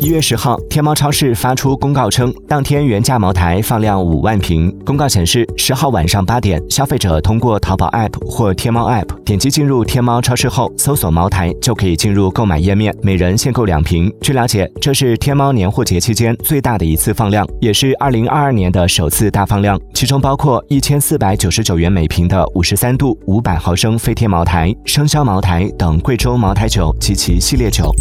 一月十号天猫超市发出公告称当天原价茅台放量五万瓶。公告显示十号晚上八点消费者通过淘宝 app 或天猫 app 点击进入天猫超市后搜索茅台就可以进入购买页面每人限购两瓶。据了解这是天猫年货节期间最大的一次放量也是二零二二年的首次大放量。其中包括一千四百九十九元每瓶的五十三度五百毫升飞天茅台生肖茅台等贵州茅台酒及其系列酒。